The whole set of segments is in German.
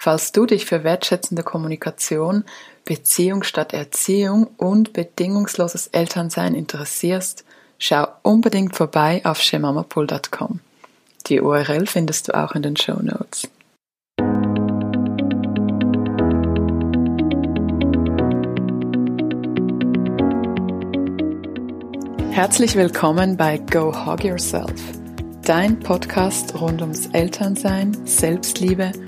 Falls du dich für wertschätzende Kommunikation, Beziehung statt Erziehung und bedingungsloses Elternsein interessierst, schau unbedingt vorbei auf shemamapool.com. Die URL findest du auch in den Show Notes. Herzlich willkommen bei Go Hog Yourself, dein Podcast rund ums Elternsein, Selbstliebe und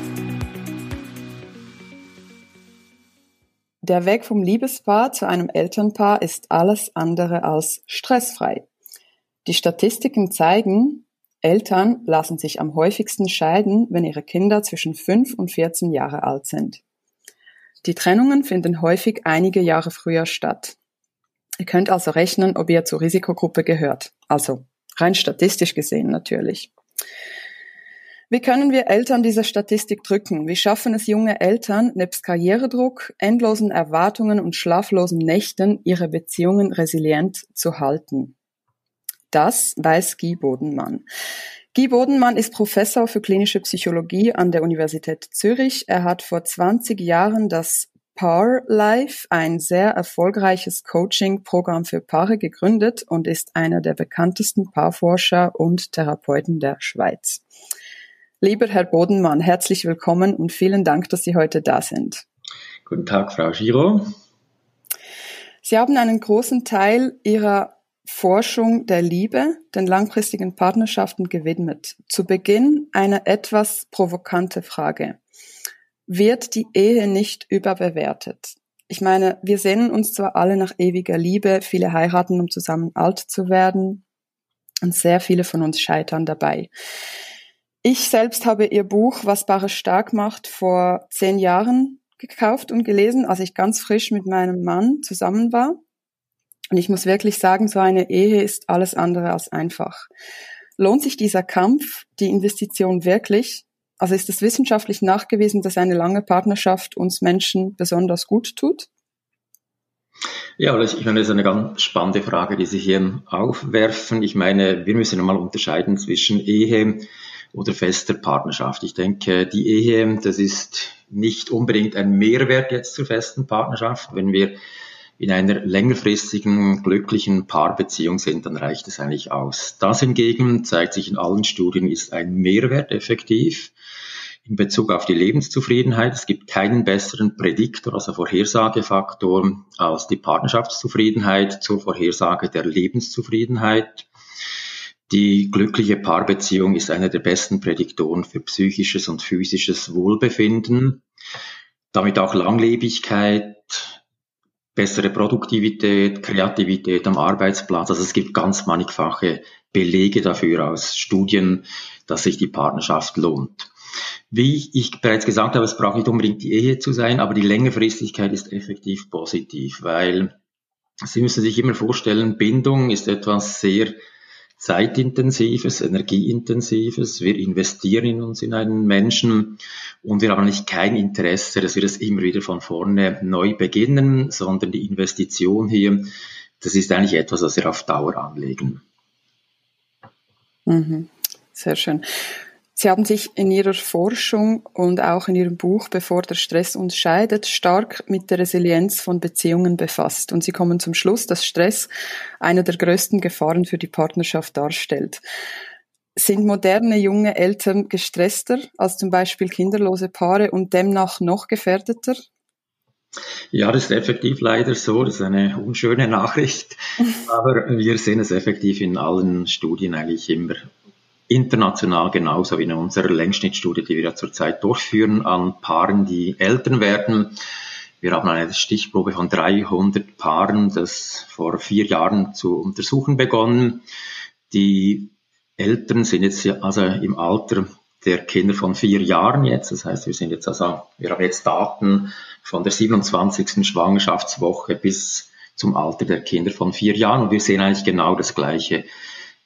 Der Weg vom Liebespaar zu einem Elternpaar ist alles andere als stressfrei. Die Statistiken zeigen, Eltern lassen sich am häufigsten scheiden, wenn ihre Kinder zwischen 5 und 14 Jahre alt sind. Die Trennungen finden häufig einige Jahre früher statt. Ihr könnt also rechnen, ob ihr zur Risikogruppe gehört. Also rein statistisch gesehen natürlich. Wie können wir Eltern diese Statistik drücken? Wie schaffen es junge Eltern, nebst Karrieredruck, endlosen Erwartungen und schlaflosen Nächten ihre Beziehungen resilient zu halten? Das weiß Guy Bodenmann. Guy Bodenmann ist Professor für klinische Psychologie an der Universität Zürich. Er hat vor 20 Jahren das Par Life, ein sehr erfolgreiches Coaching-Programm für Paare gegründet und ist einer der bekanntesten Paarforscher und Therapeuten der Schweiz. Lieber Herr Bodenmann, herzlich willkommen und vielen Dank, dass Sie heute da sind. Guten Tag, Frau Giro. Sie haben einen großen Teil Ihrer Forschung der Liebe den langfristigen Partnerschaften gewidmet. Zu Beginn eine etwas provokante Frage. Wird die Ehe nicht überbewertet? Ich meine, wir sehnen uns zwar alle nach ewiger Liebe, viele heiraten, um zusammen alt zu werden, und sehr viele von uns scheitern dabei. Ich selbst habe ihr Buch Was Paare stark macht vor zehn Jahren gekauft und gelesen, als ich ganz frisch mit meinem Mann zusammen war. Und ich muss wirklich sagen, so eine Ehe ist alles andere als einfach. Lohnt sich dieser Kampf, die Investition wirklich? Also ist es wissenschaftlich nachgewiesen, dass eine lange Partnerschaft uns Menschen besonders gut tut? Ja, ich meine, das ist eine ganz spannende Frage, die Sie hier aufwerfen. Ich meine, wir müssen einmal unterscheiden zwischen Ehe oder fester Partnerschaft. Ich denke, die Ehe, das ist nicht unbedingt ein Mehrwert jetzt zur festen Partnerschaft. Wenn wir in einer längerfristigen, glücklichen Paarbeziehung sind, dann reicht es eigentlich aus. Das hingegen zeigt sich in allen Studien, ist ein Mehrwert effektiv in Bezug auf die Lebenszufriedenheit. Es gibt keinen besseren Prädiktor, also Vorhersagefaktor, als die Partnerschaftszufriedenheit zur Vorhersage der Lebenszufriedenheit. Die glückliche Paarbeziehung ist einer der besten Prädiktoren für psychisches und physisches Wohlbefinden, damit auch Langlebigkeit, bessere Produktivität, Kreativität am Arbeitsplatz. Also es gibt ganz mannigfache Belege dafür aus Studien, dass sich die Partnerschaft lohnt. Wie ich bereits gesagt habe, es braucht nicht unbedingt die Ehe zu sein, aber die Längerfristigkeit ist effektiv positiv, weil Sie müssen sich immer vorstellen, Bindung ist etwas sehr zeitintensives, energieintensives. Wir investieren in uns, in einen Menschen und wir haben nicht kein Interesse, dass wir das immer wieder von vorne neu beginnen, sondern die Investition hier, das ist eigentlich etwas, was wir auf Dauer anlegen. Mhm. Sehr schön. Sie haben sich in Ihrer Forschung und auch in Ihrem Buch Bevor der Stress uns scheidet stark mit der Resilienz von Beziehungen befasst und Sie kommen zum Schluss, dass Stress eine der größten Gefahren für die Partnerschaft darstellt. Sind moderne junge Eltern gestresster als zum Beispiel kinderlose Paare und demnach noch gefährdeter? Ja, das ist effektiv leider so. Das ist eine unschöne Nachricht. Aber wir sehen es effektiv in allen Studien eigentlich immer international genauso wie in unserer Längsschnittstudie, die wir ja zurzeit durchführen an Paaren, die Eltern werden. Wir haben eine Stichprobe von 300 Paaren, das vor vier Jahren zu untersuchen begonnen. Die Eltern sind jetzt also im Alter der Kinder von vier Jahren jetzt. Das heißt, wir sind jetzt also, wir haben jetzt Daten von der 27. Schwangerschaftswoche bis zum Alter der Kinder von vier Jahren und wir sehen eigentlich genau das Gleiche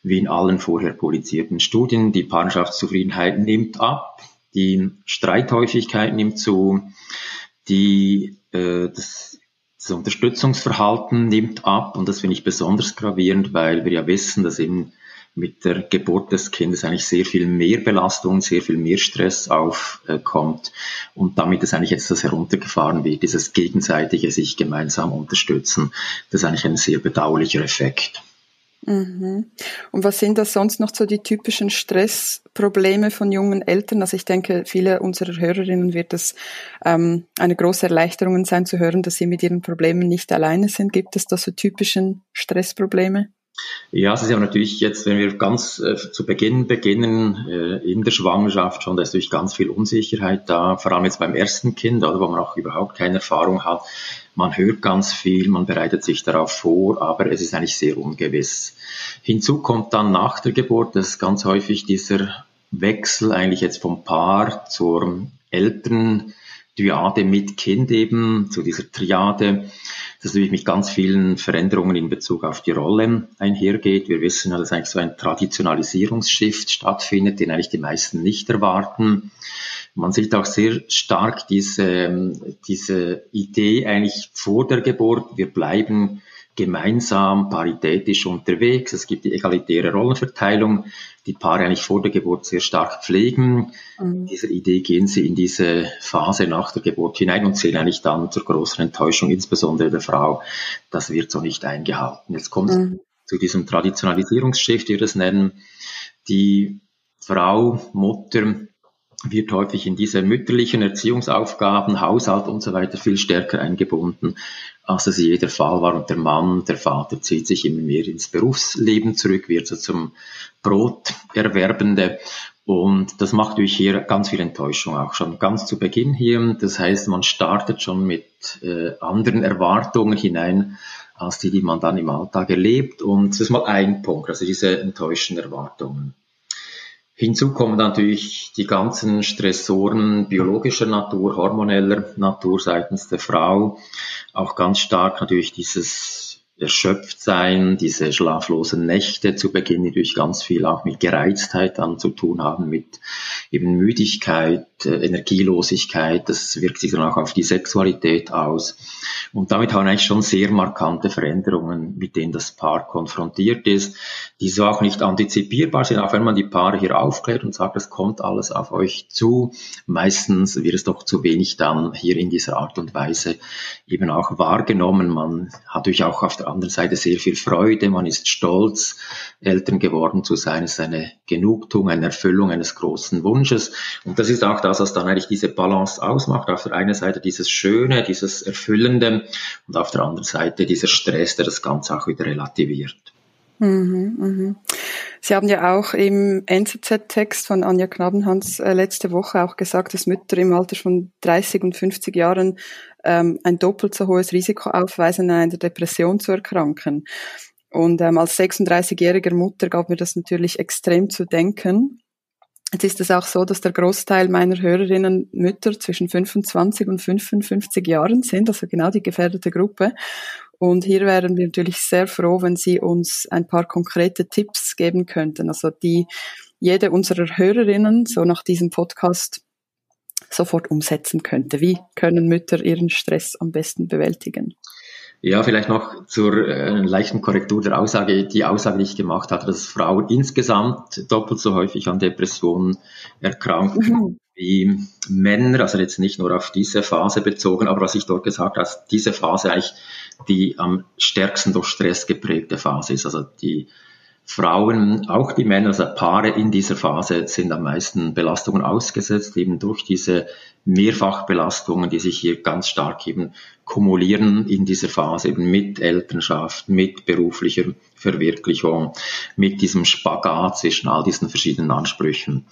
wie in allen vorher publizierten Studien. Die Partnerschaftszufriedenheit nimmt ab, die Streithäufigkeit nimmt zu, die, äh, das, das Unterstützungsverhalten nimmt ab und das finde ich besonders gravierend, weil wir ja wissen, dass eben mit der Geburt des Kindes eigentlich sehr viel mehr Belastung, sehr viel mehr Stress aufkommt und damit ist eigentlich jetzt das heruntergefahren wird, dieses gegenseitige sich gemeinsam unterstützen, das ist eigentlich ein sehr bedauerlicher Effekt. Mhm. Und was sind da sonst noch so die typischen Stressprobleme von jungen Eltern? Also ich denke, viele unserer Hörerinnen wird es ähm, eine große Erleichterung sein zu hören, dass sie mit ihren Problemen nicht alleine sind. Gibt es da so typischen Stressprobleme? Ja, es ist ja natürlich jetzt, wenn wir ganz äh, zu Beginn beginnen, äh, in der Schwangerschaft schon, da ist natürlich ganz viel Unsicherheit da, vor allem jetzt beim ersten Kind, oder, wo man auch überhaupt keine Erfahrung hat. Man hört ganz viel, man bereitet sich darauf vor, aber es ist eigentlich sehr ungewiss. Hinzu kommt dann nach der Geburt, dass ganz häufig dieser Wechsel eigentlich jetzt vom Paar zur Eltern Dyade mit Kind eben, zu dieser Triade, das natürlich mit ganz vielen Veränderungen in Bezug auf die Rollen einhergeht. Wir wissen ja, dass eigentlich so ein Traditionalisierungsshift stattfindet, den eigentlich die meisten nicht erwarten. Man sieht auch sehr stark diese, diese Idee eigentlich vor der Geburt, wir bleiben gemeinsam paritätisch unterwegs. Es gibt die egalitäre Rollenverteilung, die Paare eigentlich vor der Geburt sehr stark pflegen. Mhm. Dieser Idee gehen sie in diese Phase nach der Geburt hinein und sehen eigentlich dann zur großen Enttäuschung, insbesondere der Frau, das wird so nicht eingehalten. Jetzt kommt mhm. zu diesem Traditionalisierungsschiff, wie wir das nennen. Die Frau, Mutter wird häufig in diese mütterlichen Erziehungsaufgaben, Haushalt und so weiter viel stärker eingebunden, als es je der Fall war. Und der Mann, der Vater zieht sich immer mehr ins Berufsleben zurück, wird so zum Broterwerbende. Und das macht natürlich hier ganz viel Enttäuschung auch schon ganz zu Beginn hier. Das heißt, man startet schon mit äh, anderen Erwartungen hinein, als die, die man dann im Alltag erlebt. Und das ist mal ein Punkt, also diese enttäuschenden Erwartungen. Hinzu kommen natürlich die ganzen Stressoren biologischer Natur, hormoneller Natur seitens der Frau. Auch ganz stark natürlich dieses erschöpft sein, diese schlaflosen Nächte zu Beginn natürlich ganz viel auch mit Gereiztheit dann zu tun haben, mit eben Müdigkeit, Energielosigkeit, das wirkt sich dann auch auf die Sexualität aus. Und damit haben eigentlich schon sehr markante Veränderungen, mit denen das Paar konfrontiert ist, die so auch nicht antizipierbar sind, auch wenn man die Paare hier aufklärt und sagt, es kommt alles auf euch zu. Meistens wird es doch zu wenig dann hier in dieser Art und Weise eben auch wahrgenommen. Man hat natürlich auch auf der anderen Seite sehr viel Freude, man ist stolz, Eltern geworden zu sein, ist eine Genugtuung, eine Erfüllung eines großen Wunsches. Und das ist auch das, was dann eigentlich diese Balance ausmacht. Auf der einen Seite dieses Schöne, dieses Erfüllende und auf der anderen Seite dieser Stress, der das Ganze auch wieder relativiert. Mhm, mhm. Sie haben ja auch im NZZ-Text von Anja Knabenhans äh, letzte Woche auch gesagt, dass Mütter im Alter von 30 und 50 Jahren ähm, ein doppelt so hohes Risiko aufweisen, an einer Depression zu erkranken. Und ähm, als 36-jähriger Mutter gab mir das natürlich extrem zu denken. Jetzt ist es auch so, dass der Großteil meiner Hörerinnen Mütter zwischen 25 und 55 Jahren sind, also genau die gefährdete Gruppe. Und hier wären wir natürlich sehr froh, wenn Sie uns ein paar konkrete Tipps geben könnten, also die jede unserer Hörerinnen so nach diesem Podcast sofort umsetzen könnte. Wie können Mütter ihren Stress am besten bewältigen? Ja, vielleicht noch zur äh, leichten Korrektur der Aussage. Die Aussage, die ich gemacht hatte, dass Frauen insgesamt doppelt so häufig an Depressionen erkranken mhm. wie Männer, also jetzt nicht nur auf diese Phase bezogen, aber was ich dort gesagt habe, dass diese Phase eigentlich die am stärksten durch Stress geprägte Phase ist. Also die Frauen, auch die Männer, also Paare in dieser Phase sind am meisten Belastungen ausgesetzt, eben durch diese Mehrfachbelastungen, die sich hier ganz stark eben kumulieren in dieser Phase eben mit Elternschaft, mit beruflicher Verwirklichung, mit diesem Spagat zwischen all diesen verschiedenen Ansprüchen.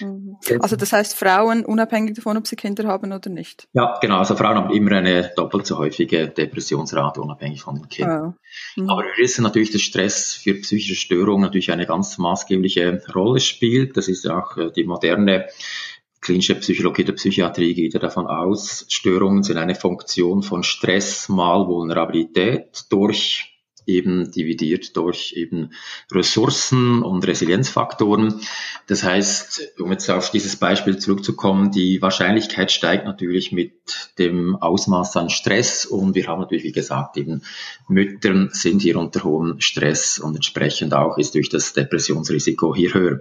Mhm. Also das heißt Frauen unabhängig davon, ob sie Kinder haben oder nicht? Ja, genau. Also Frauen haben immer eine doppelt so häufige Depressionsrate unabhängig von den Kindern. Oh. Mhm. Aber wir wissen natürlich, dass Stress für psychische Störungen natürlich eine ganz maßgebliche Rolle spielt. Das ist auch äh, die moderne klinische Psychologie der Psychiatrie geht ja davon aus, Störungen sind eine Funktion von Stress mal Vulnerabilität durch eben dividiert durch eben Ressourcen und Resilienzfaktoren. Das heißt, um jetzt auf dieses Beispiel zurückzukommen, die Wahrscheinlichkeit steigt natürlich mit dem Ausmaß an Stress und wir haben natürlich, wie gesagt, eben Müttern sind hier unter hohem Stress und entsprechend auch ist durch das Depressionsrisiko hier höher.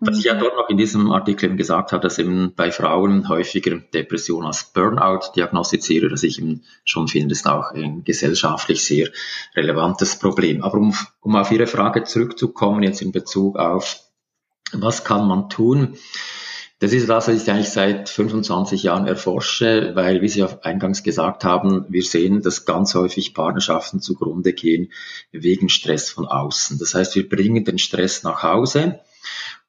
Was ich ja mhm. dort noch in diesem Artikel eben gesagt habe, dass eben bei Frauen häufiger Depression als Burnout diagnostiziere, dass ich eben schon finde, ist auch gesellschaftlich sehr relevant relevantes Problem. Aber um, um auf Ihre Frage zurückzukommen, jetzt in Bezug auf, was kann man tun? Das ist das, was ich eigentlich seit 25 Jahren erforsche, weil, wie Sie auch eingangs gesagt haben, wir sehen, dass ganz häufig Partnerschaften zugrunde gehen wegen Stress von außen. Das heißt, wir bringen den Stress nach Hause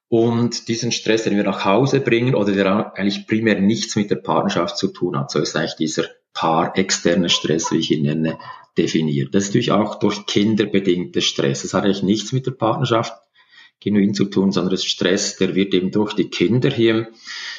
und diesen Stress, den wir nach Hause bringen oder der eigentlich primär nichts mit der Partnerschaft zu tun hat, so ist eigentlich dieser paar externe Stress, wie ich ihn nenne, definiert. Das ist natürlich auch durch Kinder bedingter Stress. Das hat eigentlich nichts mit der Partnerschaft genuin zu tun, sondern das Stress, der wird eben durch die Kinder hier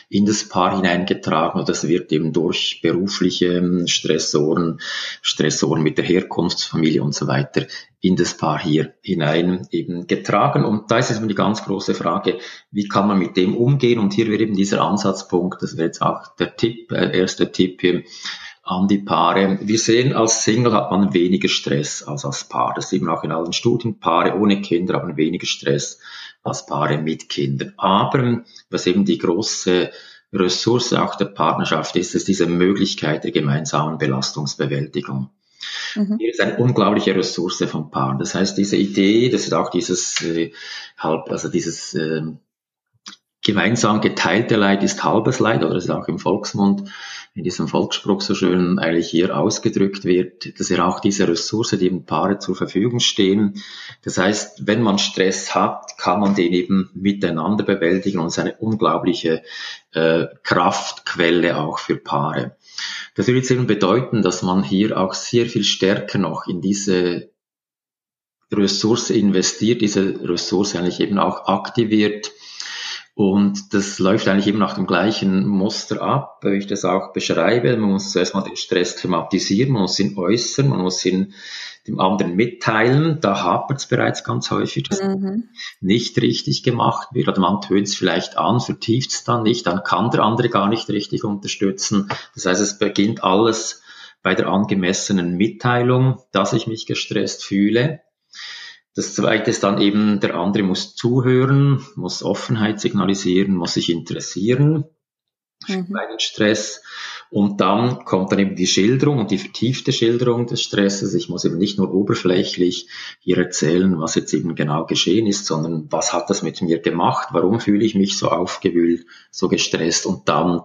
in das Paar hineingetragen und das wird eben durch berufliche ähm, Stressoren, Stressoren mit der Herkunftsfamilie und so weiter in das Paar hier hinein eben getragen. Und da ist es eben die ganz große Frage, wie kann man mit dem umgehen? Und hier wäre eben dieser Ansatzpunkt, das wäre jetzt auch der Tipp, äh, erster Tipp hier, an die Paare. Wir sehen, als Single hat man weniger Stress als als Paar. Das sieht man auch in allen Studien. Paare ohne Kinder haben weniger Stress als Paare mit Kindern. Aber was eben die große Ressource auch der Partnerschaft ist, ist diese Möglichkeit der gemeinsamen Belastungsbewältigung. Mhm. Hier ist eine unglaubliche Ressource von Paaren. Das heißt, diese Idee, das ist auch dieses äh, halb, also dieses äh, gemeinsam geteilte Leid ist halbes Leid, oder das ist auch im Volksmund in diesem Volksspruch so schön eigentlich hier ausgedrückt wird, dass ja auch diese Ressource, die im Paare zur Verfügung stehen. Das heißt, wenn man Stress hat, kann man den eben miteinander bewältigen und es ist eine unglaubliche äh, Kraftquelle auch für Paare. Das würde jetzt eben bedeuten, dass man hier auch sehr viel stärker noch in diese Ressource investiert, diese Ressource eigentlich eben auch aktiviert und das läuft eigentlich eben nach dem gleichen Muster ab, wie ich das auch beschreibe. Man muss zuerst mal den Stress thematisieren, man muss ihn äußern, man muss ihn dem anderen mitteilen. Da hapert es bereits ganz häufig, dass mhm. nicht richtig gemacht wird. Oder man tönt es vielleicht an, vertieft es dann nicht, dann kann der andere gar nicht richtig unterstützen. Das heißt, es beginnt alles bei der angemessenen Mitteilung, dass ich mich gestresst fühle. Das zweite ist dann eben, der andere muss zuhören, muss Offenheit signalisieren, muss sich interessieren für mhm. meinen Stress. Und dann kommt dann eben die Schilderung und die vertiefte Schilderung des Stresses. Ich muss eben nicht nur oberflächlich hier erzählen, was jetzt eben genau geschehen ist, sondern was hat das mit mir gemacht? Warum fühle ich mich so aufgewühlt, so gestresst? Und dann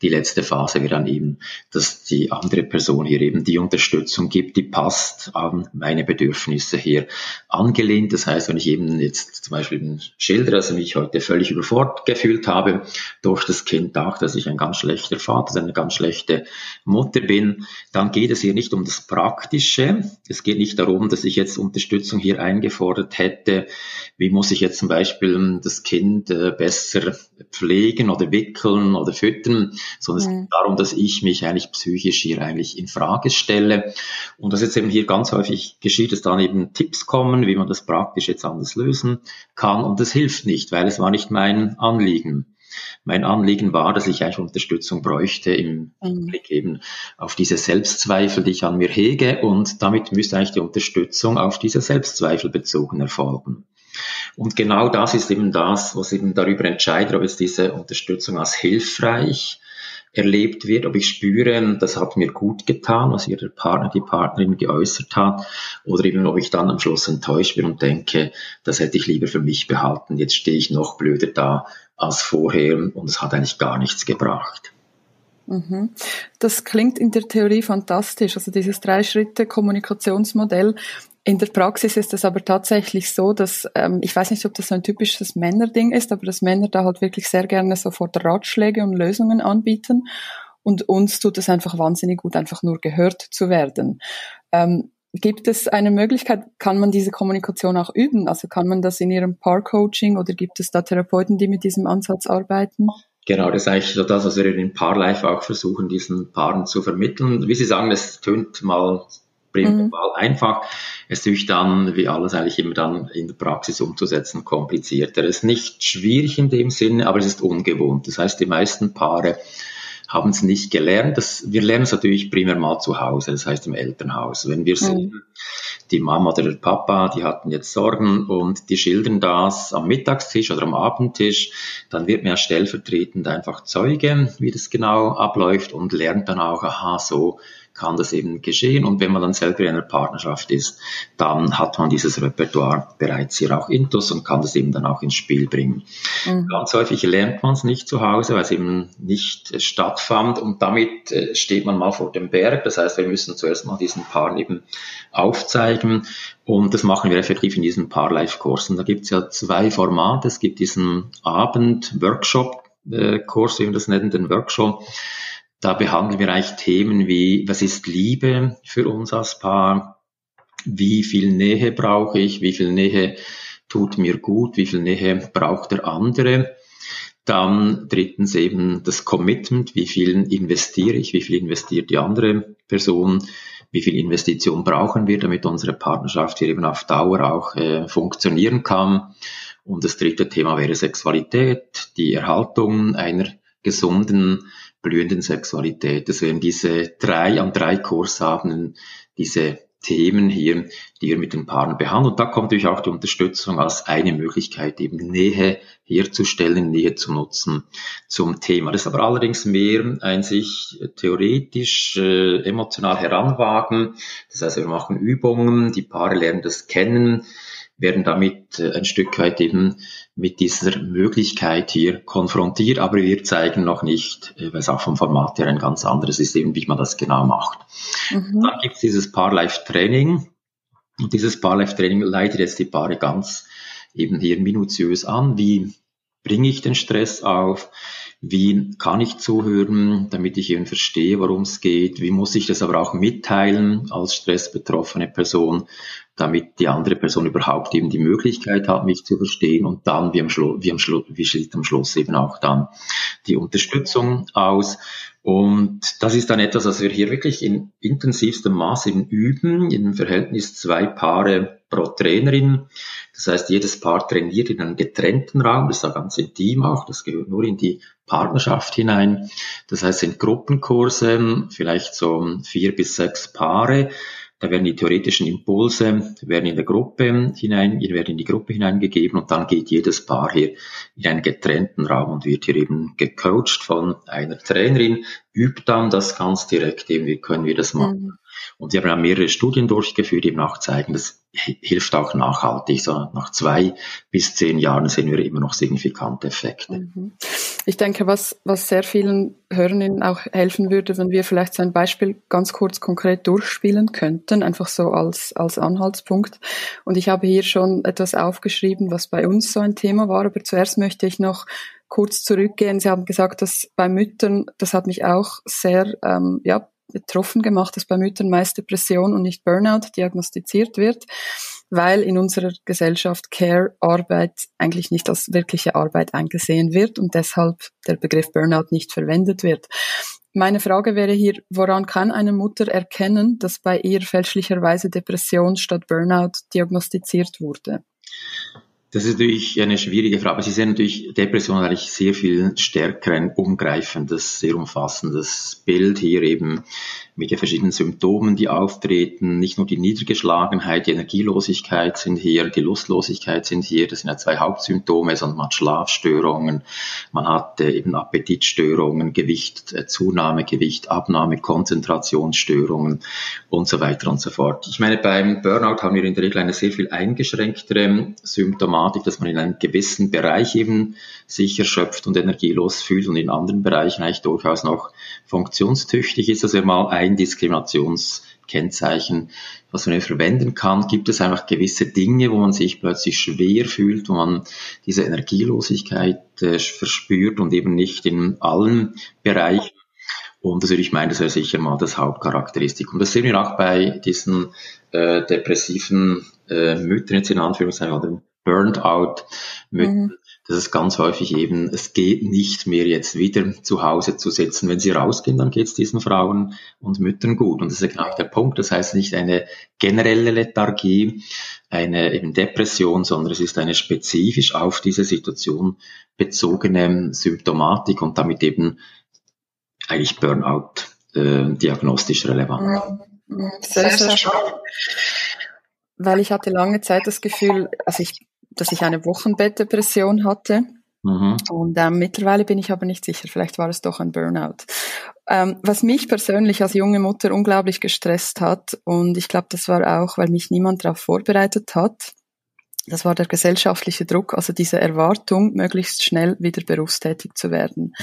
die letzte Phase wäre dann eben, dass die andere Person hier eben die Unterstützung gibt, die passt an meine Bedürfnisse hier angelehnt. Das heißt, wenn ich eben jetzt zum Beispiel schildere, dass ich mich heute völlig überfordert gefühlt habe durch das Kind auch, dass ich ein ganz schlechter Vater, eine ganz schlechte schlechte Mutter bin, dann geht es hier nicht um das Praktische. Es geht nicht darum, dass ich jetzt Unterstützung hier eingefordert hätte. Wie muss ich jetzt zum Beispiel das Kind äh, besser pflegen oder wickeln oder füttern, sondern mhm. es geht darum, dass ich mich eigentlich psychisch hier eigentlich in Frage stelle. Und das jetzt eben hier ganz häufig geschieht, dass dann eben Tipps kommen, wie man das praktisch jetzt anders lösen kann. Und das hilft nicht, weil es war nicht mein Anliegen mein Anliegen war, dass ich eigentlich Unterstützung bräuchte im mhm. Blick eben auf diese Selbstzweifel, die ich an mir hege und damit müsste eigentlich die Unterstützung auf diese Selbstzweifel bezogen erfolgen. Und genau das ist eben das, was eben darüber entscheidet, ob es diese Unterstützung als hilfreich erlebt wird, ob ich spüre, das hat mir gut getan, was ihr der Partner, die Partnerin geäußert hat, oder eben ob ich dann am Schluss enttäuscht bin und denke, das hätte ich lieber für mich behalten, jetzt stehe ich noch blöder da als vorher und es hat eigentlich gar nichts gebracht. Mhm. Das klingt in der Theorie fantastisch, also dieses Drei-Schritte-Kommunikationsmodell. In der Praxis ist es aber tatsächlich so, dass, ähm, ich weiß nicht, ob das so ein typisches Männerding ist, aber dass Männer da halt wirklich sehr gerne sofort Ratschläge und Lösungen anbieten. Und uns tut es einfach wahnsinnig gut, einfach nur gehört zu werden. Ähm, gibt es eine Möglichkeit, kann man diese Kommunikation auch üben? Also kann man das in Ihrem Paar-Coaching oder gibt es da Therapeuten, die mit diesem Ansatz arbeiten? Genau, das ist eigentlich so das, was wir in Paar-Life auch versuchen, diesen Paaren zu vermitteln. Wie Sie sagen, es tönt mal prinzipiell mhm. einfach. Es ist dann, wie alles eigentlich immer dann in der Praxis umzusetzen, komplizierter. Es ist nicht schwierig in dem Sinne, aber es ist ungewohnt. Das heißt, die meisten Paare haben es nicht gelernt. Das, wir lernen es natürlich primär mal zu Hause, das heißt im Elternhaus. Wenn wir mhm. sehen, die Mama oder der Papa, die hatten jetzt Sorgen und die schildern das am Mittagstisch oder am Abendtisch, dann wird man ja stellvertretend einfach Zeuge, wie das genau abläuft und lernt dann auch, aha, so kann das eben geschehen. Und wenn man dann selber in einer Partnerschaft ist, dann hat man dieses Repertoire bereits hier auch intus und kann das eben dann auch ins Spiel bringen. Mhm. Ganz häufig lernt man es nicht zu Hause, weil es eben nicht stattfand und damit äh, steht man mal vor dem Berg. Das heißt, wir müssen zuerst mal diesen Paaren eben aufzeigen und das machen wir effektiv in diesem Paar-Life-Kurs. Und da gibt es ja zwei Formate. Es gibt diesen Abend-Workshop-Kurs, wie wir das nennen, den Workshop da behandeln wir eigentlich Themen wie, was ist Liebe für uns als Paar? Wie viel Nähe brauche ich? Wie viel Nähe tut mir gut? Wie viel Nähe braucht der andere? Dann drittens eben das Commitment. Wie viel investiere ich? Wie viel investiert die andere Person? Wie viel Investition brauchen wir, damit unsere Partnerschaft hier eben auf Dauer auch äh, funktionieren kann? Und das dritte Thema wäre Sexualität, die Erhaltung einer gesunden blühenden Sexualität. Das wären diese drei an drei Kursabenden, diese Themen hier, die wir mit den Paaren behandeln. Und da kommt natürlich auch die Unterstützung als eine Möglichkeit, eben Nähe herzustellen, Nähe zu nutzen zum Thema. Das ist aber allerdings mehr ein sich theoretisch, äh, emotional heranwagen. Das heißt, wir machen Übungen, die Paare lernen das kennen, werden damit äh, ein Stück weit eben mit dieser Möglichkeit hier konfrontiert, aber wir zeigen noch nicht, äh, weil es auch vom Format her ein ganz anderes ist, eben wie man das genau macht. Mhm. Dann gibt es dieses Paar-Life-Training und dieses Paar-Life-Training leitet jetzt die Paare ganz eben hier minutiös an, wie bringe ich den Stress auf, wie kann ich zuhören, damit ich eben verstehe, worum es geht, wie muss ich das aber auch mitteilen als stressbetroffene Person damit die andere Person überhaupt eben die Möglichkeit hat, mich zu verstehen und dann wie am Schluss, wie am Schluss, wie sieht am Schluss eben auch dann die Unterstützung aus. Und das ist dann etwas, was wir hier wirklich in intensivstem Maße üben, in dem Verhältnis zwei Paare pro Trainerin. Das heißt, jedes Paar trainiert in einem getrennten Raum, das ist ja ganz intim auch, das gehört nur in die Partnerschaft hinein. Das heißt, sind Gruppenkurse, vielleicht so vier bis sechs Paare, da werden die theoretischen Impulse werden in der Gruppe hinein, werden in die Gruppe hineingegeben und dann geht jedes Paar hier in einen getrennten Raum und wird hier eben gecoacht von einer Trainerin, übt dann das ganz direkt eben, wie können wir das machen. Mhm. Und sie haben ja mehrere Studien durchgeführt, die eben auch zeigen, das hilft auch nachhaltig. So nach zwei bis zehn Jahren sehen wir immer noch signifikante Effekte. Mhm. Ich denke, was, was sehr vielen Hörerinnen auch helfen würde, wenn wir vielleicht so ein Beispiel ganz kurz konkret durchspielen könnten, einfach so als, als Anhaltspunkt. Und ich habe hier schon etwas aufgeschrieben, was bei uns so ein Thema war, aber zuerst möchte ich noch kurz zurückgehen. Sie haben gesagt, dass bei Müttern, das hat mich auch sehr ähm, ja, betroffen gemacht, dass bei Müttern meist Depression und nicht Burnout diagnostiziert wird, weil in unserer Gesellschaft Care-Arbeit eigentlich nicht als wirkliche Arbeit eingesehen wird und deshalb der Begriff Burnout nicht verwendet wird. Meine Frage wäre hier, woran kann eine Mutter erkennen, dass bei ihr fälschlicherweise Depression statt Burnout diagnostiziert wurde? Das ist natürlich eine schwierige Frage. Sie sehen natürlich Depression eigentlich sehr viel stärker ein umgreifendes, sehr umfassendes Bild hier eben mit den verschiedenen Symptomen, die auftreten. Nicht nur die Niedergeschlagenheit, die Energielosigkeit sind hier, die Lustlosigkeit sind hier. Das sind ja zwei Hauptsymptome, sondern man hat Schlafstörungen, man hat äh, eben Appetitstörungen, Gewichtzunahme, äh, Gewichtabnahme, Konzentrationsstörungen und so weiter und so fort. Ich meine, beim Burnout haben wir in der Regel eine sehr viel eingeschränktere Symptomatik, dass man in einem gewissen Bereich eben sich erschöpft und energielos fühlt und in anderen Bereichen eigentlich durchaus noch funktionstüchtig ist. Das wäre mal ein Diskriminationskennzeichen, was man verwenden kann. Gibt es einfach gewisse Dinge, wo man sich plötzlich schwer fühlt, wo man diese Energielosigkeit äh, verspürt und eben nicht in allen Bereichen. Und das würde ich meinen, das wäre sicher mal das Hauptcharakteristik. Und das sehen wir auch bei diesen äh, depressiven äh, Müttern jetzt in Anführungszeichen oder Burned Out Müttern. Mhm das ist ganz häufig eben, es geht nicht mehr jetzt wieder zu Hause zu sitzen. Wenn sie rausgehen, dann geht es diesen Frauen und Müttern gut. Und das ist genau der Punkt. Das heißt nicht eine generelle Lethargie, eine eben Depression, sondern es ist eine spezifisch auf diese Situation bezogene Symptomatik und damit eben eigentlich Burnout äh, diagnostisch relevant. Sehr, sehr spannend. Weil ich hatte lange Zeit das Gefühl, also ich dass ich eine Wochenbettdepression hatte. Mhm. Und ähm, mittlerweile bin ich aber nicht sicher, vielleicht war es doch ein Burnout. Ähm, was mich persönlich als junge Mutter unglaublich gestresst hat, und ich glaube, das war auch, weil mich niemand darauf vorbereitet hat, das war der gesellschaftliche Druck, also diese Erwartung, möglichst schnell wieder berufstätig zu werden.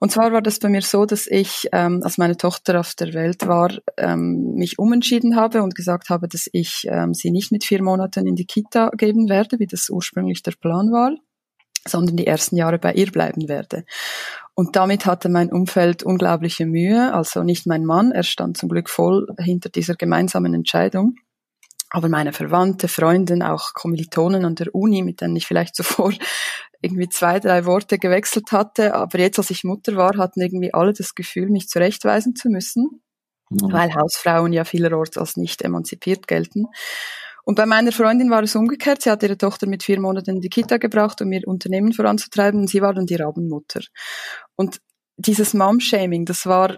Und zwar war das bei mir so, dass ich, ähm, als meine Tochter auf der Welt war, ähm, mich umentschieden habe und gesagt habe, dass ich ähm, sie nicht mit vier Monaten in die Kita geben werde, wie das ursprünglich der Plan war, sondern die ersten Jahre bei ihr bleiben werde. Und damit hatte mein Umfeld unglaubliche Mühe, also nicht mein Mann, er stand zum Glück voll hinter dieser gemeinsamen Entscheidung aber meine Verwandte, Freundin, auch Kommilitonen an der Uni, mit denen ich vielleicht zuvor irgendwie zwei, drei Worte gewechselt hatte, aber jetzt, als ich Mutter war, hatten irgendwie alle das Gefühl, mich zurechtweisen zu müssen, mhm. weil Hausfrauen ja vielerorts als nicht emanzipiert gelten. Und bei meiner Freundin war es umgekehrt. Sie hat ihre Tochter mit vier Monaten in die Kita gebracht, um ihr Unternehmen voranzutreiben, und sie war dann die Rabenmutter. Und dieses Mom-Shaming, das war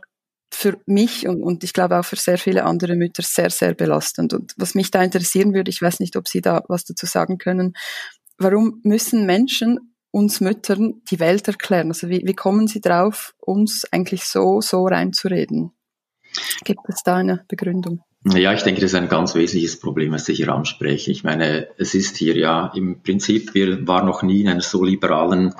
für mich und, und ich glaube auch für sehr viele andere Mütter sehr, sehr belastend. Und was mich da interessieren würde, ich weiß nicht, ob Sie da was dazu sagen können, warum müssen Menschen uns Müttern die Welt erklären? Also wie, wie kommen Sie drauf, uns eigentlich so, so reinzureden? Gibt es da eine Begründung? Ja, ich denke, das ist ein ganz wesentliches Problem, was ich hier anspreche. Ich meine, es ist hier ja im Prinzip, wir waren noch nie in einer so liberalen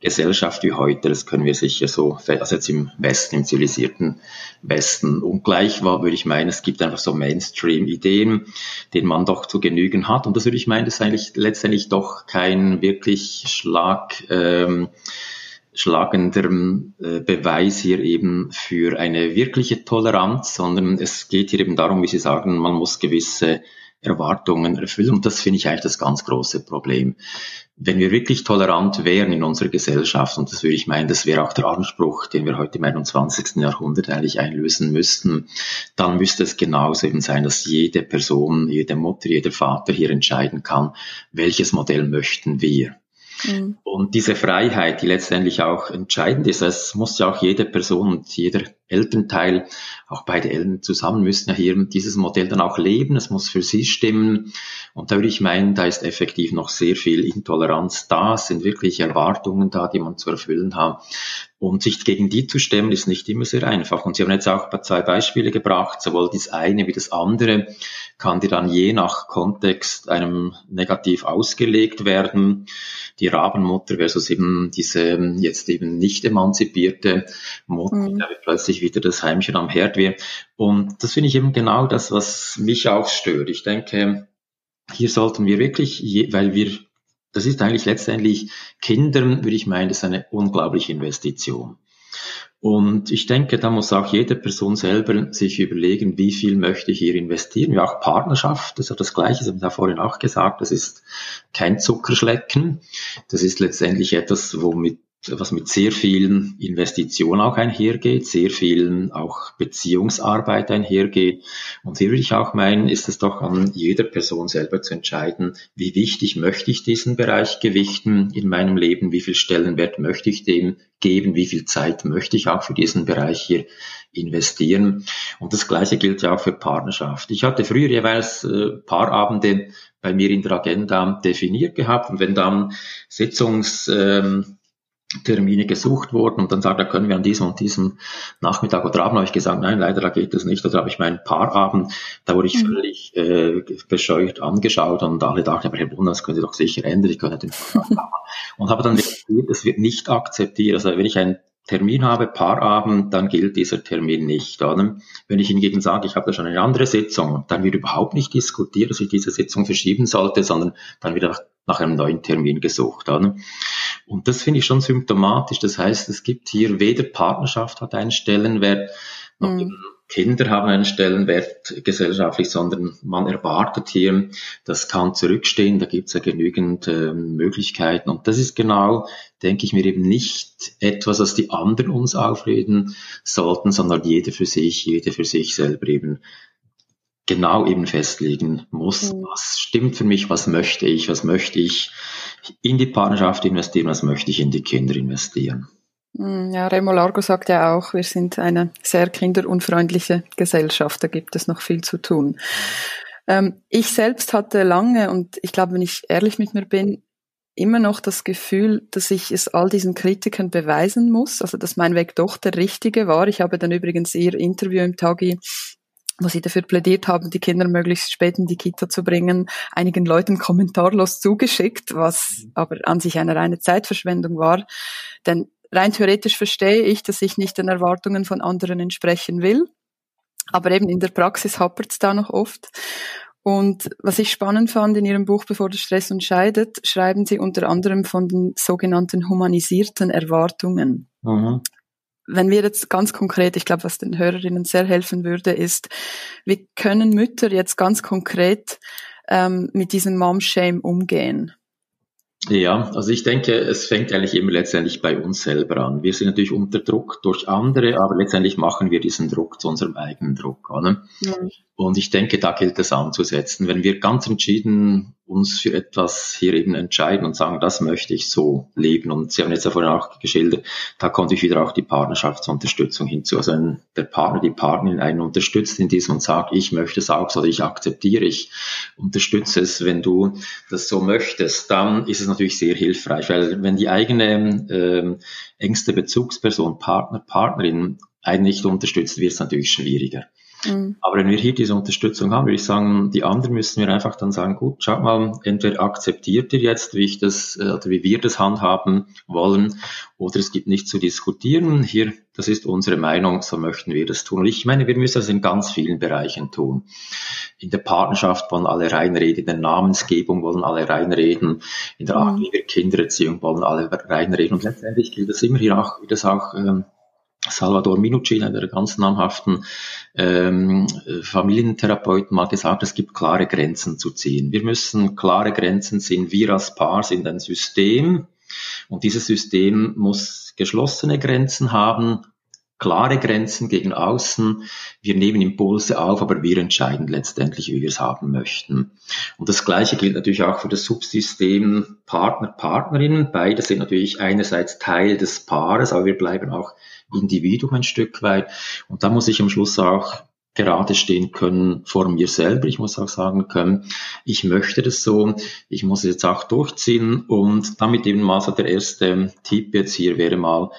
Gesellschaft wie heute, das können wir sicher so, also jetzt im Westen, im zivilisierten Westen. Und gleich war, würde ich meinen, es gibt einfach so Mainstream-Ideen, denen man doch zu genügen hat. Und das würde ich meinen, das ist eigentlich letztendlich doch kein wirklich Schlag, ähm, schlagender äh, Beweis hier eben für eine wirkliche Toleranz, sondern es geht hier eben darum, wie Sie sagen, man muss gewisse Erwartungen erfüllen. Und das finde ich eigentlich das ganz große Problem wenn wir wirklich tolerant wären in unserer Gesellschaft, und das würde ich meinen, das wäre auch der Anspruch, den wir heute im 21. Jahrhundert eigentlich einlösen müssten, dann müsste es genauso eben sein, dass jede Person, jede Mutter, jeder Vater hier entscheiden kann, welches Modell möchten wir. Mhm. Und diese Freiheit, die letztendlich auch entscheidend ist, es muss ja auch jede Person und jeder Elternteil, auch beide Eltern zusammen müssen ja hier dieses Modell dann auch leben. Es muss für sie stimmen. Und da würde ich meinen, da ist effektiv noch sehr viel Intoleranz da. Es sind wirklich Erwartungen da, die man zu erfüllen hat. Und sich gegen die zu stemmen, ist nicht immer sehr einfach. Und Sie haben jetzt auch zwei Beispiele gebracht, sowohl das eine wie das andere kann dir dann je nach Kontext einem negativ ausgelegt werden. Die Rabenmutter versus eben diese jetzt eben nicht emanzipierte Mutter, mhm. da wird plötzlich wieder das Heimchen am Herd wird. Und das finde ich eben genau das, was mich auch stört. Ich denke, hier sollten wir wirklich, weil wir das ist eigentlich letztendlich Kindern, würde ich meinen, das ist eine unglaubliche Investition. Und ich denke, da muss auch jede Person selber sich überlegen, wie viel möchte ich hier investieren. Ja, auch Partnerschaft, das ist ja das Gleiche, das haben wir vorhin auch gesagt, das ist kein Zuckerschlecken. Das ist letztendlich etwas, womit was mit sehr vielen Investitionen auch einhergeht, sehr vielen auch Beziehungsarbeit einhergeht. Und hier würde ich auch meinen, ist es doch an jeder Person selber zu entscheiden, wie wichtig möchte ich diesen Bereich gewichten in meinem Leben, wie viel Stellenwert möchte ich dem geben, wie viel Zeit möchte ich auch für diesen Bereich hier investieren. Und das Gleiche gilt ja auch für Partnerschaft. Ich hatte früher jeweils äh, Paarabende bei mir in der Agenda definiert gehabt und wenn dann Sitzungs ähm, Termine gesucht wurden und dann sagt, da können wir an diesem und diesem Nachmittag oder Abend, habe ich gesagt, nein, leider da geht es nicht. Oder habe ich meinen Paarabend, da wurde ich mhm. völlig äh, bescheuert angeschaut und alle dachten, aber Herr Brunner, das können Sie doch sicher ändern, ich könnte den Und habe dann realisiert, es wird nicht akzeptiert. Also wenn ich einen Termin habe, Paarabend, dann gilt dieser Termin nicht. Oder? Wenn ich hingegen sage, ich habe da schon eine andere Sitzung, dann wird überhaupt nicht diskutiert, dass ich diese Sitzung verschieben sollte, sondern dann wird nach einem neuen Termin gesucht. Oder? Und das finde ich schon symptomatisch. Das heißt, es gibt hier weder Partnerschaft hat einen Stellenwert, noch mhm. Kinder haben einen Stellenwert gesellschaftlich, sondern man erwartet hier, das kann zurückstehen, da gibt es ja genügend äh, Möglichkeiten. Und das ist genau, denke ich mir, eben nicht etwas, was die anderen uns aufreden sollten, sondern jeder für sich, jeder für sich selber eben genau eben festlegen muss, mhm. was stimmt für mich, was möchte ich, was möchte ich in die Partnerschaft investieren, was möchte ich in die Kinder investieren. Mhm, ja, Remo Largo sagt ja auch, wir sind eine sehr kinderunfreundliche Gesellschaft, da gibt es noch viel zu tun. Ähm, ich selbst hatte lange, und ich glaube, wenn ich ehrlich mit mir bin, immer noch das Gefühl, dass ich es all diesen Kritikern beweisen muss, also dass mein Weg doch der richtige war. Ich habe dann übrigens ihr Interview im Tagi wo sie dafür plädiert haben, die Kinder möglichst spät in die Kita zu bringen, einigen Leuten kommentarlos zugeschickt, was mhm. aber an sich eine reine Zeitverschwendung war. Denn rein theoretisch verstehe ich, dass ich nicht den Erwartungen von anderen entsprechen will. Aber eben in der Praxis hapert es da noch oft. Und was ich spannend fand in Ihrem Buch Bevor der Stress uns scheidet, schreiben Sie unter anderem von den sogenannten humanisierten Erwartungen. Mhm wenn wir jetzt ganz konkret, ich glaube, was den Hörerinnen sehr helfen würde, ist, wie können Mütter jetzt ganz konkret ähm, mit diesem Mom-Shame umgehen? Ja, also ich denke, es fängt eigentlich immer letztendlich bei uns selber an. Wir sind natürlich unter Druck durch andere, aber letztendlich machen wir diesen Druck zu unserem eigenen Druck. Oder? Mhm. Und ich denke, da gilt es anzusetzen. Wenn wir ganz entschieden uns für etwas hier eben entscheiden und sagen, das möchte ich so leben. Und Sie haben jetzt ja vorhin auch geschildert, da kommt ich wieder auch die Partnerschaftsunterstützung hinzu. Also wenn der Partner, die Partnerin einen unterstützt in diesem und sagt, ich möchte es auch so, oder ich akzeptiere, ich unterstütze es, wenn du das so möchtest, dann ist es natürlich sehr hilfreich, weil wenn die eigene ähm, engste Bezugsperson, Partner, Partnerin einen nicht unterstützt, wird es natürlich schwieriger. Mhm. Aber wenn wir hier diese Unterstützung haben, würde ich sagen, die anderen müssen wir einfach dann sagen, gut, schaut mal, entweder akzeptiert ihr jetzt, wie ich das, äh, oder wie wir das handhaben wollen, oder es gibt nichts zu diskutieren. Hier, das ist unsere Meinung, so möchten wir das tun. Und ich meine, wir müssen das in ganz vielen Bereichen tun. In der Partnerschaft wollen alle reinreden, in der Namensgebung wollen alle reinreden, in der Art, mhm. wie wir Kindererziehung wollen alle reinreden. Und letztendlich gilt das immer hier auch, wie das auch ähm, Salvador Minucci, einer der ganz namhaften ähm, Familientherapeuten, mal gesagt, es gibt klare Grenzen zu ziehen. Wir müssen klare Grenzen ziehen. Wir als Paar sind ein System und dieses System muss geschlossene Grenzen haben, klare Grenzen gegen außen. Wir nehmen Impulse auf, aber wir entscheiden letztendlich, wie wir es haben möchten. Und das Gleiche gilt natürlich auch für das Subsystem Partner, Partnerin. Beide sind natürlich einerseits Teil des Paares, aber wir bleiben auch Individuum ein Stück weit. Und da muss ich am Schluss auch gerade stehen können vor mir selber. Ich muss auch sagen können, ich möchte das so, ich muss es jetzt auch durchziehen und damit eben mal so der erste Tipp jetzt hier wäre mal,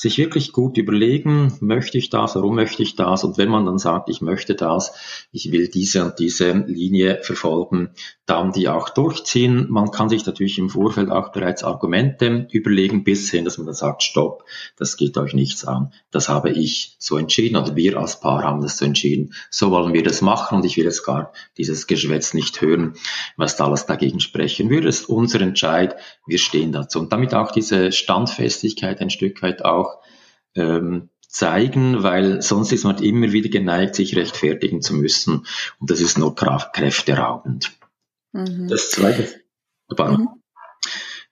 sich wirklich gut überlegen, möchte ich das, warum möchte ich das? Und wenn man dann sagt, ich möchte das, ich will diese und diese Linie verfolgen, dann die auch durchziehen. Man kann sich natürlich im Vorfeld auch bereits Argumente überlegen, bis hin, dass man dann sagt, stopp, das geht euch nichts an. Das habe ich so entschieden oder wir als Paar haben das so entschieden. So wollen wir das machen und ich will jetzt gar dieses Geschwätz nicht hören, was da alles dagegen sprechen würde. Das ist unser Entscheid. Wir stehen dazu. Und damit auch diese Standfestigkeit ein Stück weit auch ähm, zeigen, weil sonst ist man immer wieder geneigt, sich rechtfertigen zu müssen. Und das ist nur kräfteraubend. Mhm. Das zweite, mhm.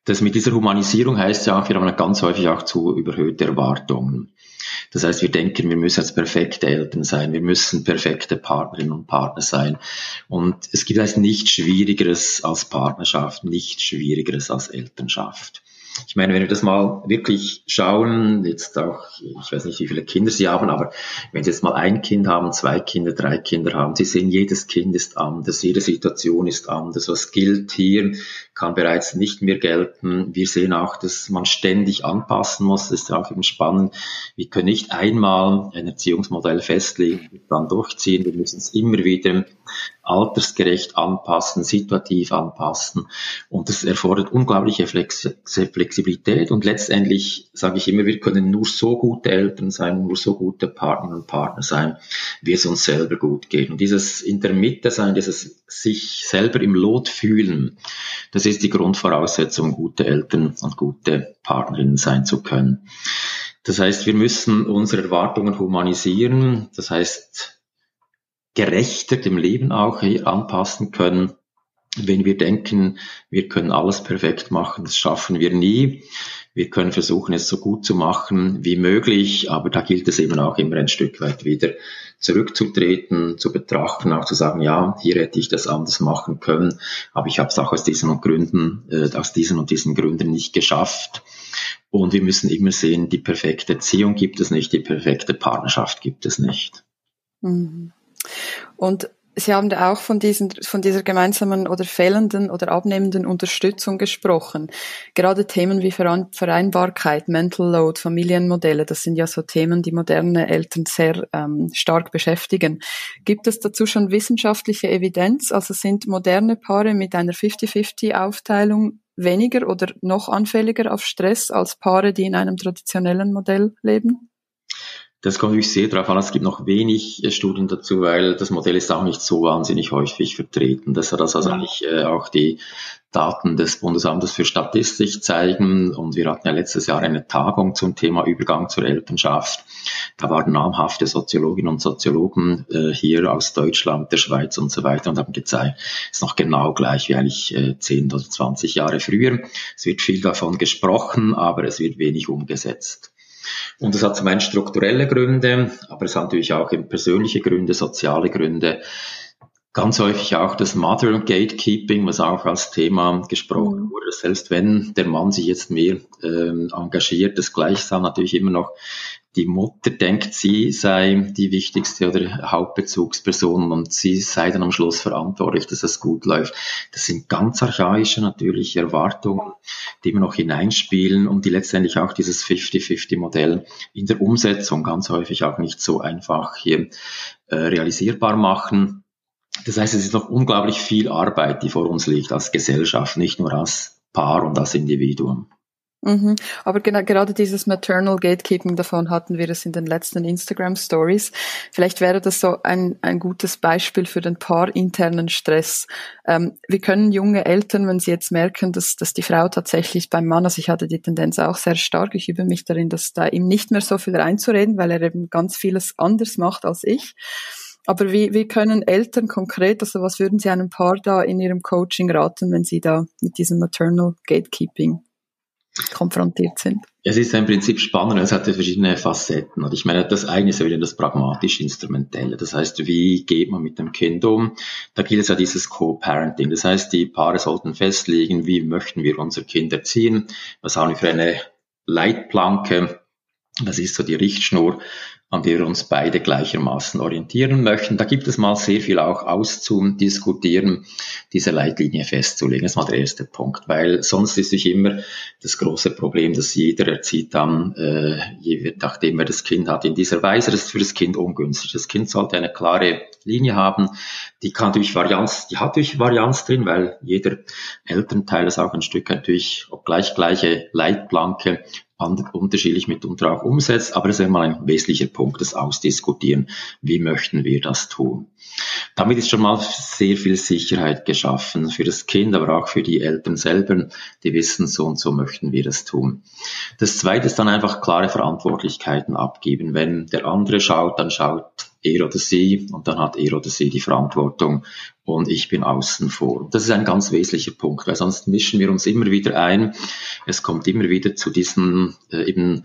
das mit dieser Humanisierung heißt ja auch, wir haben ganz häufig auch zu überhöhte Erwartungen. Das heißt, wir denken, wir müssen jetzt perfekte Eltern sein, wir müssen perfekte Partnerinnen und Partner sein. Und es gibt heißt nichts Schwierigeres als Partnerschaft, nichts Schwierigeres als Elternschaft. Ich meine, wenn wir das mal wirklich schauen, jetzt auch, ich weiß nicht, wie viele Kinder Sie haben, aber wenn Sie jetzt mal ein Kind haben, zwei Kinder, drei Kinder haben, Sie sehen, jedes Kind ist anders, jede Situation ist anders. Was gilt hier, kann bereits nicht mehr gelten. Wir sehen auch, dass man ständig anpassen muss. Das ist auch eben spannend. Wir können nicht einmal ein Erziehungsmodell festlegen und dann durchziehen. Wir müssen es immer wieder altersgerecht anpassen, situativ anpassen. Und das erfordert unglaubliche Flexibilität. Und letztendlich sage ich immer, wir können nur so gute Eltern sein, nur so gute Partner und Partner sein, wie es uns selber gut geht. Und dieses in der Mitte sein, dieses sich selber im Lot fühlen, das ist die Grundvoraussetzung, gute Eltern und gute Partnerinnen sein zu können. Das heißt, wir müssen unsere Erwartungen humanisieren. Das heißt, gerechter dem Leben auch anpassen können. Wenn wir denken, wir können alles perfekt machen, das schaffen wir nie. Wir können versuchen, es so gut zu machen wie möglich, aber da gilt es eben auch immer ein Stück weit wieder zurückzutreten, zu betrachten, auch zu sagen, ja, hier hätte ich das anders machen können, aber ich habe es auch aus diesen und Gründen, äh, aus diesen und diesen Gründen nicht geschafft. Und wir müssen immer sehen, die perfekte Erziehung gibt es nicht, die perfekte Partnerschaft gibt es nicht. Mhm. Und Sie haben da auch von, diesen, von dieser gemeinsamen oder fehlenden oder abnehmenden Unterstützung gesprochen. Gerade Themen wie Vereinbarkeit, Mental Load, Familienmodelle, das sind ja so Themen, die moderne Eltern sehr ähm, stark beschäftigen. Gibt es dazu schon wissenschaftliche Evidenz? Also sind moderne Paare mit einer 50-50-Aufteilung weniger oder noch anfälliger auf Stress als Paare, die in einem traditionellen Modell leben? Das kommt natürlich sehr darauf an. Es gibt noch wenig äh, Studien dazu, weil das Modell ist auch nicht so wahnsinnig häufig vertreten. Das hat das also eigentlich äh, auch die Daten des Bundesamtes für Statistik zeigen. Und wir hatten ja letztes Jahr eine Tagung zum Thema Übergang zur Elternschaft. Da waren namhafte Soziologinnen und Soziologen äh, hier aus Deutschland, der Schweiz und so weiter und haben gezeigt, es ist noch genau gleich wie eigentlich äh, 10 oder 20 Jahre früher. Es wird viel davon gesprochen, aber es wird wenig umgesetzt. Und das hat zum einen strukturelle Gründe, aber es hat natürlich auch eben persönliche Gründe, soziale Gründe. Ganz häufig auch das Mother Gatekeeping, was auch als Thema gesprochen mhm. wurde. Selbst wenn der Mann sich jetzt mehr ähm, engagiert, das gleichsam natürlich immer noch die Mutter denkt, sie sei die wichtigste oder Hauptbezugsperson und sie sei dann am Schluss verantwortlich, dass es gut läuft. Das sind ganz archaische natürlich Erwartungen, die immer noch hineinspielen und die letztendlich auch dieses 50-50-Modell in der Umsetzung ganz häufig auch nicht so einfach hier äh, realisierbar machen. Das heißt, es ist noch unglaublich viel Arbeit, die vor uns liegt als Gesellschaft, nicht nur als Paar und als Individuum. Mhm. Aber genau, gerade dieses Maternal Gatekeeping, davon hatten wir es in den letzten Instagram Stories. Vielleicht wäre das so ein, ein gutes Beispiel für den paarinternen Stress. Ähm, wir können junge Eltern, wenn sie jetzt merken, dass, dass die Frau tatsächlich beim Mann, also ich hatte die Tendenz auch sehr stark, ich übe mich darin, dass da ihm nicht mehr so viel reinzureden, weil er eben ganz vieles anders macht als ich. Aber wie, wie können Eltern konkret, also was würden Sie einem Paar da in Ihrem Coaching raten, wenn Sie da mit diesem Maternal Gatekeeping konfrontiert sind. Es ist im Prinzip spannend, es hat verschiedene Facetten. Und ich meine, das eine ist ja wieder das pragmatisch-instrumentelle. Das heißt, wie geht man mit dem Kind um? Da gilt es ja dieses Co-Parenting. Das heißt, die Paare sollten festlegen, wie möchten wir unser Kind erziehen? Was haben wir für eine Leitplanke? Das ist so die Richtschnur an der wir uns beide gleichermaßen orientieren möchten. Da gibt es mal sehr viel auch auszudiskutieren, diese Leitlinie festzulegen. Das ist mal der erste Punkt, weil sonst ist sich immer das große Problem, dass jeder erzieht dann, äh, je nachdem er das Kind hat, in dieser Weise. Das ist für das Kind ungünstig. Das Kind sollte eine klare Linie haben. Die kann durch Varianz, die hat durch Varianz drin, weil jeder Elternteil ist auch ein Stück natürlich, obgleich gleiche Leitplanke unterschiedlich mitunter auch umsetzt, aber das ist einmal ein wesentlicher Punkt, das Ausdiskutieren. Wie möchten wir das tun? Damit ist schon mal sehr viel Sicherheit geschaffen für das Kind, aber auch für die Eltern selber, die wissen, so und so möchten wir das tun. Das zweite ist dann einfach klare Verantwortlichkeiten abgeben. Wenn der andere schaut, dann schaut er oder sie und dann hat er oder sie die Verantwortung und ich bin außen vor. Das ist ein ganz wesentlicher Punkt, weil sonst mischen wir uns immer wieder ein. Es kommt immer wieder zu diesen äh, eben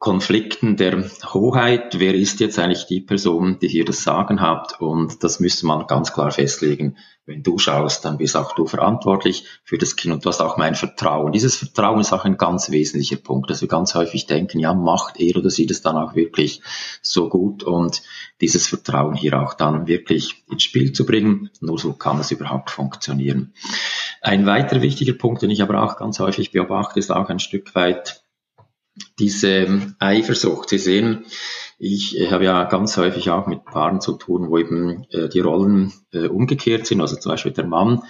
Konflikten der Hoheit, wer ist jetzt eigentlich die Person, die hier das Sagen hat und das müsste man ganz klar festlegen. Wenn du schaust, dann bist auch du verantwortlich für das Kind und du hast auch mein Vertrauen. Dieses Vertrauen ist auch ein ganz wesentlicher Punkt, dass wir ganz häufig denken, ja, macht er oder sie das dann auch wirklich so gut und dieses Vertrauen hier auch dann wirklich ins Spiel zu bringen. Nur so kann es überhaupt funktionieren. Ein weiterer wichtiger Punkt, den ich aber auch ganz häufig beobachte, ist auch ein Stück weit diese Eifersucht. Sie sehen, ich habe ja ganz häufig auch mit Paaren zu tun, wo eben äh, die Rollen äh, umgekehrt sind. Also zum Beispiel der Mann,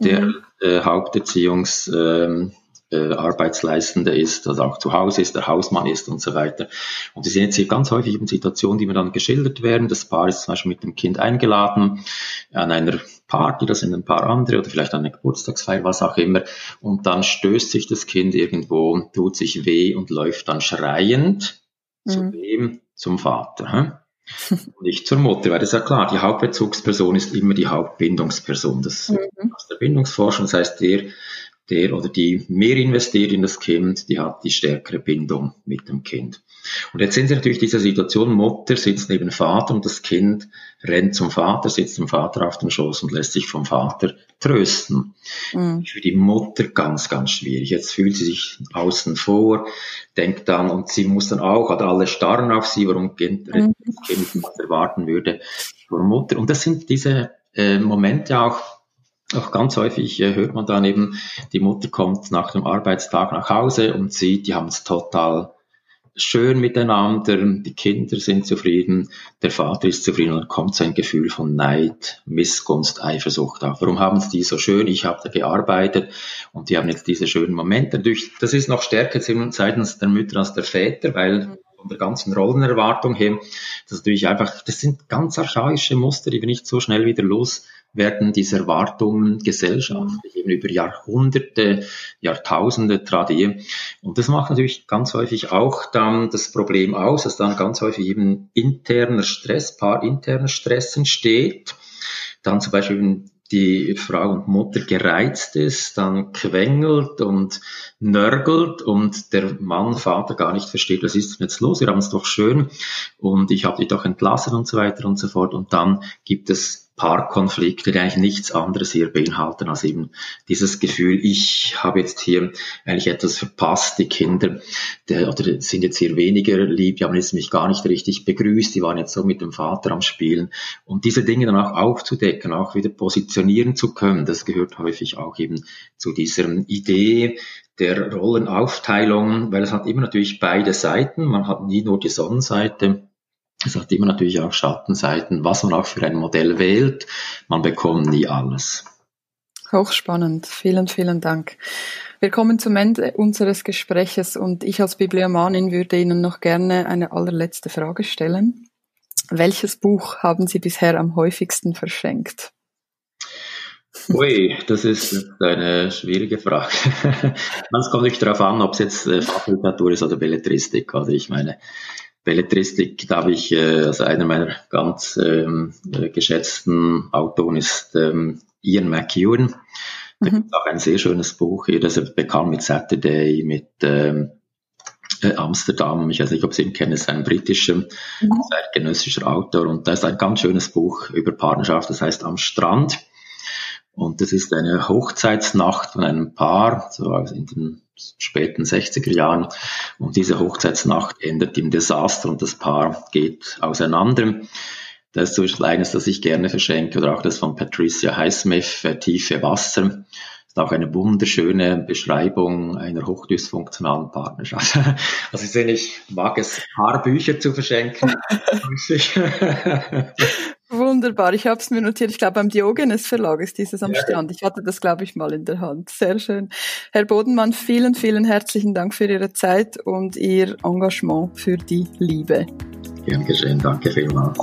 der mhm. äh, Haupterziehungs, ähm, äh, Arbeitsleistende ist, also auch zu Hause ist, der Hausmann ist und so weiter. Und wir sehen jetzt hier ganz häufig eben Situationen, die mir dann geschildert werden. Das Paar ist zum Beispiel mit dem Kind eingeladen an einer Party, da sind ein paar andere oder vielleicht an einer Geburtstagsfeier, was auch immer. Und dann stößt sich das Kind irgendwo, tut sich weh und läuft dann schreiend mhm. zu wem? Zum Vater. Hm? nicht zur Mutter, weil das ist ja klar, die Hauptbezugsperson ist immer die Hauptbindungsperson. Das mhm. aus der Bindungsforschung, das heißt, der der oder die mehr investiert in das Kind, die hat die stärkere Bindung mit dem Kind. Und jetzt sind Sie natürlich diese Situation, Mutter sitzt neben Vater und das Kind rennt zum Vater, sitzt dem Vater auf den Schoß und lässt sich vom Vater trösten. Mhm. Für die Mutter ganz, ganz schwierig. Jetzt fühlt sie sich außen vor, denkt dann, und sie muss dann auch, oder alle starren auf sie, warum Kind, mhm. das Kind was erwarten würde vor Mutter. Und das sind diese äh, Momente auch, auch ganz häufig äh, hört man dann eben, die Mutter kommt nach dem Arbeitstag nach Hause und sieht, die haben es total schön miteinander, die Kinder sind zufrieden, der Vater ist zufrieden und dann kommt so ein Gefühl von Neid, Missgunst, Eifersucht auf. Warum haben sie die so schön? Ich habe da gearbeitet und die haben jetzt diese schönen Momente. Das ist noch stärker seitens der Mütter als der Väter, weil von der ganzen Rollenerwartung her, das ist natürlich einfach, das sind ganz archaische Muster, die wir nicht so schnell wieder los werden diese Erwartungen gesellschaftlich eben über Jahrhunderte, Jahrtausende tradieren. Und das macht natürlich ganz häufig auch dann das Problem aus, dass dann ganz häufig eben interner Stress, paar interner Stress entsteht. Dann zum Beispiel die Frau und Mutter gereizt ist, dann quengelt und nörgelt und der Mann, Vater gar nicht versteht, was ist denn jetzt los, wir haben es doch schön und ich habe dich doch entlassen und so weiter und so fort. Und dann gibt es Paarkonflikte, die eigentlich nichts anderes hier beinhalten als eben dieses Gefühl, ich habe jetzt hier eigentlich etwas verpasst, die Kinder der, oder sind jetzt hier weniger lieb, die haben jetzt mich gar nicht richtig begrüßt, die waren jetzt so mit dem Vater am Spielen. Und diese Dinge dann auch aufzudecken, auch wieder positionieren zu können, das gehört häufig auch eben zu dieser Idee, der Rollenaufteilung, weil es hat immer natürlich beide Seiten. Man hat nie nur die Sonnenseite, es hat immer natürlich auch Schattenseiten, was man auch für ein Modell wählt. Man bekommt nie alles. Hochspannend. Vielen, vielen Dank. Wir kommen zum Ende unseres Gespräches und ich als Bibliomanin würde Ihnen noch gerne eine allerletzte Frage stellen. Welches Buch haben Sie bisher am häufigsten verschenkt? Ui, das ist eine schwierige Frage. es kommt nicht darauf an, ob es jetzt äh, Fachliteratur ist oder Belletristik. Also ich meine, Belletristik, da habe ich, äh, also einer meiner ganz ähm, äh, geschätzten Autoren ist ähm, Ian McEwan. Da mhm. gibt auch ein sehr schönes Buch das er bekam mit Saturday, mit ähm, äh, Amsterdam. Ich weiß nicht, ob Sie ihn kennen, ist ein britischer, mhm. zeitgenössischer Autor. Und da ist ein ganz schönes Buch über Partnerschaft, das heißt Am Strand. Und das ist eine Hochzeitsnacht von einem Paar, so in den späten 60er Jahren. Und diese Hochzeitsnacht endet im Desaster und das Paar geht auseinander. Das ist zum Beispiel eines, das ich gerne verschenke, oder auch das von Patricia Highsmith, äh, Tiefe Wasser. Das ist auch eine wunderschöne Beschreibung einer hochdysfunktionalen Partnerschaft. Also ich sehe, ich mag es, Paarbücher zu verschenken. Wunderbar, ich habe es mir notiert. Ich glaube, beim Diogenes Verlag ist dieses am ja. Strand. Ich hatte das, glaube ich, mal in der Hand. Sehr schön. Herr Bodenmann, vielen, vielen herzlichen Dank für Ihre Zeit und Ihr Engagement für die Liebe. Gern geschehen, danke vielmals.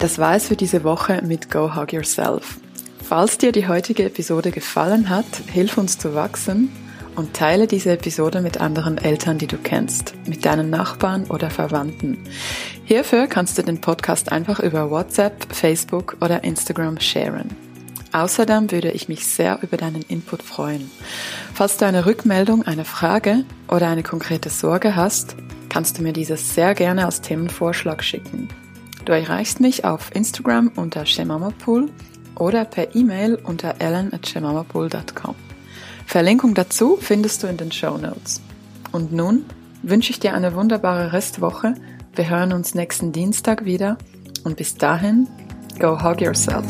Das war es für diese Woche mit Go Hug Yourself. Falls dir die heutige Episode gefallen hat, hilf uns zu wachsen und teile diese Episode mit anderen Eltern, die du kennst, mit deinen Nachbarn oder Verwandten. Hierfür kannst du den Podcast einfach über WhatsApp, Facebook oder Instagram sharen. Außerdem würde ich mich sehr über deinen Input freuen. Falls du eine Rückmeldung, eine Frage oder eine konkrete Sorge hast, kannst du mir dieses sehr gerne als Themenvorschlag schicken. Du erreichst mich auf Instagram unter shemamapool oder per E-Mail unter ellen@shemamapool.com. Verlinkung dazu findest du in den Show Notes. Und nun wünsche ich dir eine wunderbare Restwoche. Wir hören uns nächsten Dienstag wieder und bis dahin, go hug yourself.